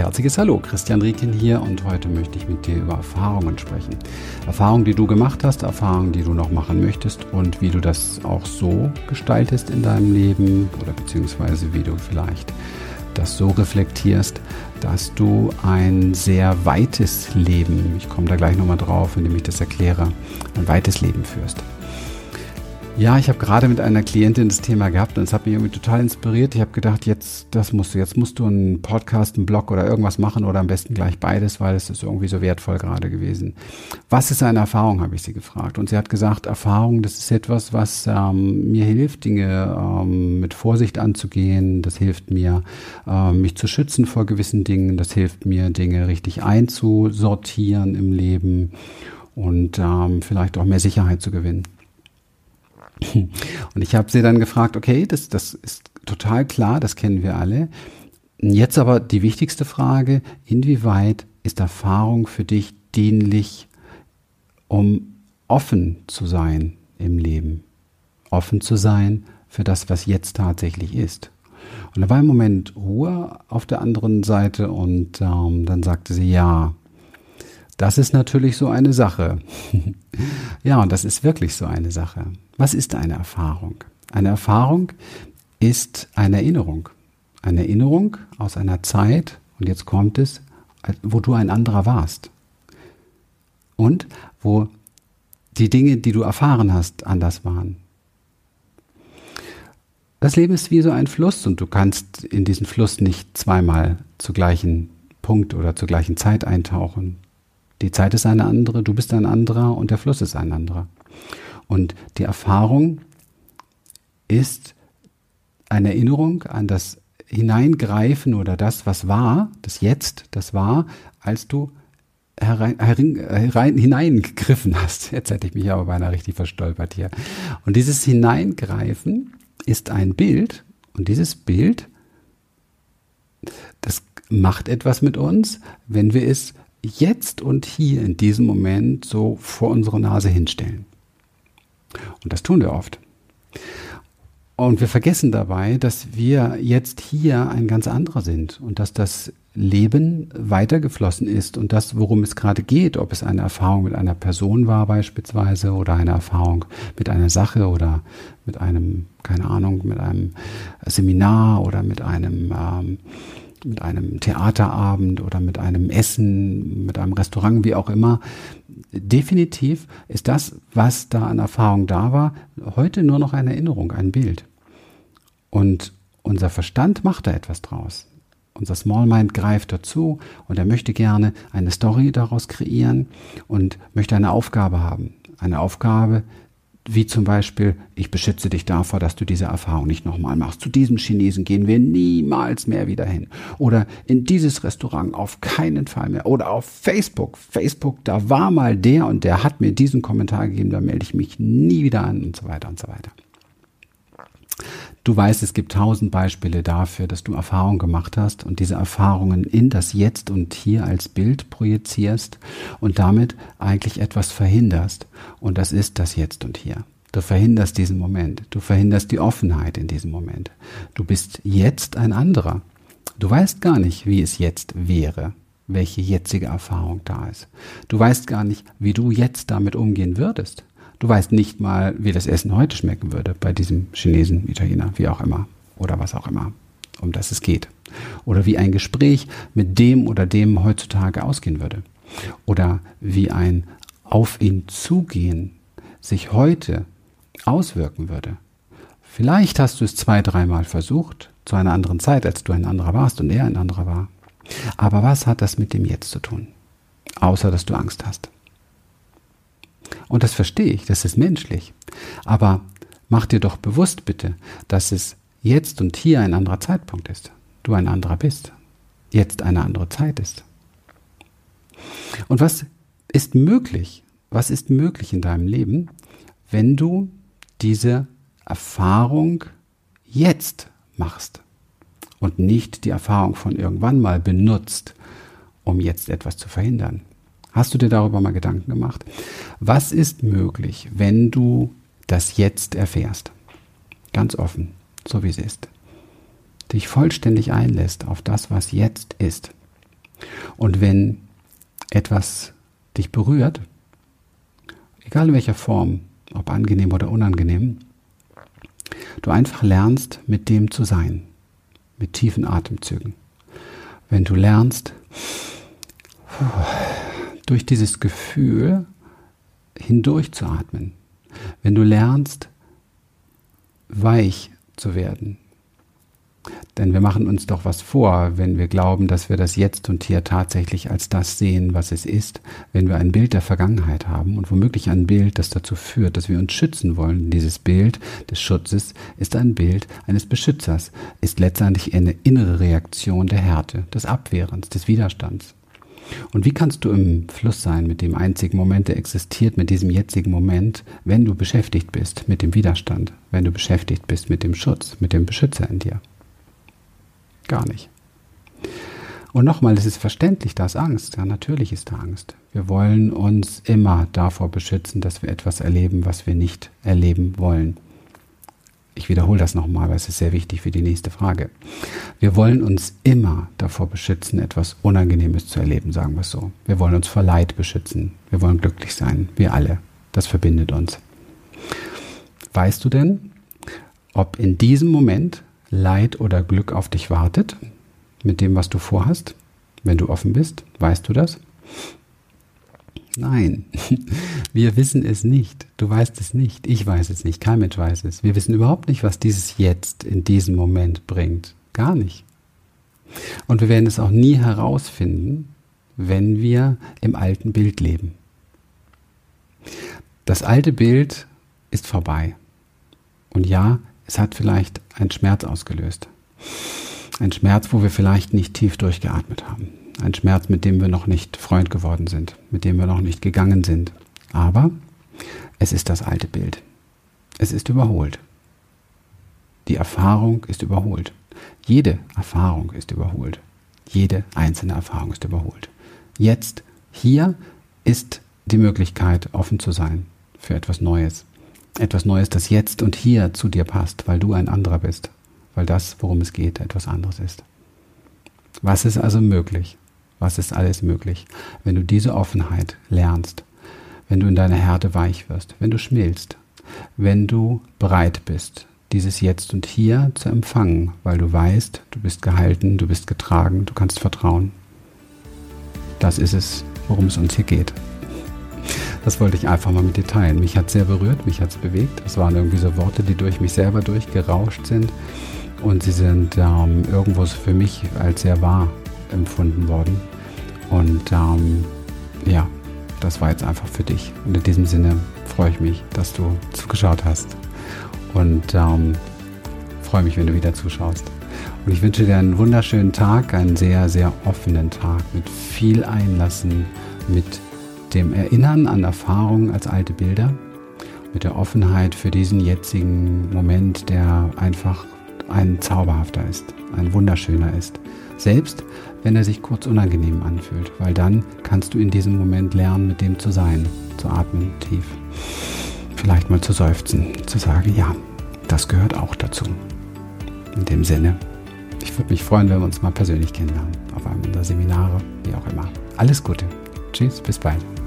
herzliches Hallo, Christian Riekin hier und heute möchte ich mit dir über Erfahrungen sprechen. Erfahrungen, die du gemacht hast, Erfahrungen, die du noch machen möchtest und wie du das auch so gestaltest in deinem Leben oder beziehungsweise wie du vielleicht das so reflektierst, dass du ein sehr weites Leben, ich komme da gleich nochmal drauf, indem ich das erkläre, ein weites Leben führst. Ja, ich habe gerade mit einer Klientin das Thema gehabt und es hat mich irgendwie total inspiriert. Ich habe gedacht, jetzt das musst du, jetzt musst du einen Podcast, einen Blog oder irgendwas machen oder am besten gleich beides, weil es ist irgendwie so wertvoll gerade gewesen. Was ist eine Erfahrung, habe ich sie gefragt. Und sie hat gesagt, Erfahrung, das ist etwas, was ähm, mir hilft, Dinge ähm, mit Vorsicht anzugehen. Das hilft mir, ähm, mich zu schützen vor gewissen Dingen. Das hilft mir, Dinge richtig einzusortieren im Leben und ähm, vielleicht auch mehr Sicherheit zu gewinnen. Und ich habe sie dann gefragt, okay, das, das ist total klar, das kennen wir alle. Jetzt aber die wichtigste Frage, inwieweit ist Erfahrung für dich dienlich, um offen zu sein im Leben? Offen zu sein für das, was jetzt tatsächlich ist. Und da war im Moment Ruhe auf der anderen Seite und ähm, dann sagte sie, ja, das ist natürlich so eine Sache. ja, und das ist wirklich so eine Sache. Was ist eine Erfahrung? Eine Erfahrung ist eine Erinnerung. Eine Erinnerung aus einer Zeit, und jetzt kommt es, wo du ein anderer warst. Und wo die Dinge, die du erfahren hast, anders waren. Das Leben ist wie so ein Fluss und du kannst in diesen Fluss nicht zweimal zu gleichen Punkt oder zur gleichen Zeit eintauchen. Die Zeit ist eine andere, du bist ein anderer und der Fluss ist ein anderer. Und die Erfahrung ist eine Erinnerung an das Hineingreifen oder das, was war, das Jetzt, das war, als du herein, herein, hineingegriffen hast. Jetzt hätte ich mich aber beinahe richtig verstolpert hier. Und dieses Hineingreifen ist ein Bild und dieses Bild, das macht etwas mit uns, wenn wir es jetzt und hier in diesem Moment so vor unsere Nase hinstellen. Und das tun wir oft. Und wir vergessen dabei, dass wir jetzt hier ein ganz anderer sind und dass das Leben weitergeflossen ist und das, worum es gerade geht, ob es eine Erfahrung mit einer Person war beispielsweise oder eine Erfahrung mit einer Sache oder mit einem, keine Ahnung, mit einem Seminar oder mit einem ähm, mit einem Theaterabend oder mit einem Essen, mit einem Restaurant, wie auch immer. Definitiv ist das, was da an Erfahrung da war, heute nur noch eine Erinnerung, ein Bild. Und unser Verstand macht da etwas draus. Unser Small Mind greift dazu und er möchte gerne eine Story daraus kreieren und möchte eine Aufgabe haben. Eine Aufgabe, wie zum Beispiel, ich beschütze dich davor, dass du diese Erfahrung nicht nochmal machst. Zu diesem Chinesen gehen wir niemals mehr wieder hin. Oder in dieses Restaurant auf keinen Fall mehr. Oder auf Facebook. Facebook, da war mal der und der hat mir diesen Kommentar gegeben, da melde ich mich nie wieder an und so weiter und so weiter. Du weißt, es gibt tausend Beispiele dafür, dass du Erfahrungen gemacht hast und diese Erfahrungen in das Jetzt und Hier als Bild projizierst und damit eigentlich etwas verhinderst. Und das ist das Jetzt und Hier. Du verhinderst diesen Moment. Du verhinderst die Offenheit in diesem Moment. Du bist jetzt ein anderer. Du weißt gar nicht, wie es jetzt wäre, welche jetzige Erfahrung da ist. Du weißt gar nicht, wie du jetzt damit umgehen würdest. Du weißt nicht mal, wie das Essen heute schmecken würde bei diesem Chinesen, Italiener, wie auch immer oder was auch immer, um das es geht. Oder wie ein Gespräch mit dem oder dem heutzutage ausgehen würde. Oder wie ein auf ihn zugehen sich heute auswirken würde. Vielleicht hast du es zwei, dreimal versucht, zu einer anderen Zeit, als du ein anderer warst und er ein anderer war. Aber was hat das mit dem Jetzt zu tun? Außer dass du Angst hast. Und das verstehe ich, das ist menschlich. Aber mach dir doch bewusst bitte, dass es jetzt und hier ein anderer Zeitpunkt ist. Du ein anderer bist. Jetzt eine andere Zeit ist. Und was ist möglich? Was ist möglich in deinem Leben, wenn du diese Erfahrung jetzt machst und nicht die Erfahrung von irgendwann mal benutzt, um jetzt etwas zu verhindern? Hast du dir darüber mal Gedanken gemacht? Was ist möglich, wenn du das jetzt erfährst? Ganz offen, so wie es ist. Dich vollständig einlässt auf das, was jetzt ist. Und wenn etwas dich berührt, egal in welcher Form, ob angenehm oder unangenehm, du einfach lernst, mit dem zu sein, mit tiefen Atemzügen. Wenn du lernst, durch dieses Gefühl hindurch zu atmen, wenn du lernst, weich zu werden, denn wir machen uns doch was vor, wenn wir glauben, dass wir das Jetzt und Hier tatsächlich als das sehen, was es ist, wenn wir ein Bild der Vergangenheit haben und womöglich ein Bild, das dazu führt, dass wir uns schützen wollen. Dieses Bild des Schutzes ist ein Bild eines Beschützers, ist letztendlich eine innere Reaktion der Härte, des Abwehrens, des Widerstands. Und wie kannst du im Fluss sein mit dem einzigen Moment, der existiert, mit diesem jetzigen Moment, wenn du beschäftigt bist mit dem Widerstand, wenn du beschäftigt bist mit dem Schutz, mit dem Beschützer in dir? Gar nicht. Und nochmal, es ist verständlich, da ist Angst. Ja, natürlich ist da Angst. Wir wollen uns immer davor beschützen, dass wir etwas erleben, was wir nicht erleben wollen. Ich wiederhole das nochmal, weil es ist sehr wichtig für die nächste Frage. Wir wollen uns immer davor beschützen, etwas Unangenehmes zu erleben, sagen wir es so. Wir wollen uns vor Leid beschützen. Wir wollen glücklich sein. Wir alle. Das verbindet uns. Weißt du denn, ob in diesem Moment Leid oder Glück auf dich wartet, mit dem, was du vorhast, wenn du offen bist? Weißt du das? Nein, wir wissen es nicht. Du weißt es nicht. Ich weiß es nicht. Kein Mensch weiß es. Wir wissen überhaupt nicht, was dieses Jetzt in diesem Moment bringt. Gar nicht. Und wir werden es auch nie herausfinden, wenn wir im alten Bild leben. Das alte Bild ist vorbei. Und ja, es hat vielleicht einen Schmerz ausgelöst. Ein Schmerz, wo wir vielleicht nicht tief durchgeatmet haben. Ein Schmerz, mit dem wir noch nicht Freund geworden sind, mit dem wir noch nicht gegangen sind. Aber es ist das alte Bild. Es ist überholt. Die Erfahrung ist überholt. Jede Erfahrung ist überholt. Jede einzelne Erfahrung ist überholt. Jetzt, hier ist die Möglichkeit, offen zu sein für etwas Neues. Etwas Neues, das jetzt und hier zu dir passt, weil du ein anderer bist, weil das, worum es geht, etwas anderes ist. Was ist also möglich? Was ist alles möglich, wenn du diese Offenheit lernst, wenn du in deiner Härte weich wirst, wenn du schmilzt, wenn du bereit bist, dieses Jetzt und Hier zu empfangen, weil du weißt, du bist gehalten, du bist getragen, du kannst vertrauen. Das ist es, worum es uns hier geht. Das wollte ich einfach mal mit dir teilen. Mich hat es sehr berührt, mich hat es bewegt. Es waren irgendwie so Worte, die durch mich selber durchgerauscht sind. Und sie sind ähm, irgendwo für mich als sehr wahr empfunden worden. Und ähm, ja, das war jetzt einfach für dich. Und in diesem Sinne freue ich mich, dass du zugeschaut hast. Und ähm, freue mich, wenn du wieder zuschaust. Und ich wünsche dir einen wunderschönen Tag, einen sehr, sehr offenen Tag mit viel Einlassen, mit dem Erinnern an Erfahrungen als alte Bilder, mit der Offenheit für diesen jetzigen Moment, der einfach ein zauberhafter ist, ein wunderschöner ist. Selbst wenn er sich kurz unangenehm anfühlt, weil dann kannst du in diesem Moment lernen, mit dem zu sein, zu atmen tief. Vielleicht mal zu seufzen, zu sagen, ja, das gehört auch dazu. In dem Sinne, ich würde mich freuen, wenn wir uns mal persönlich kennenlernen, auf einem unserer Seminare, wie auch immer. Alles Gute. Tschüss, bis bald.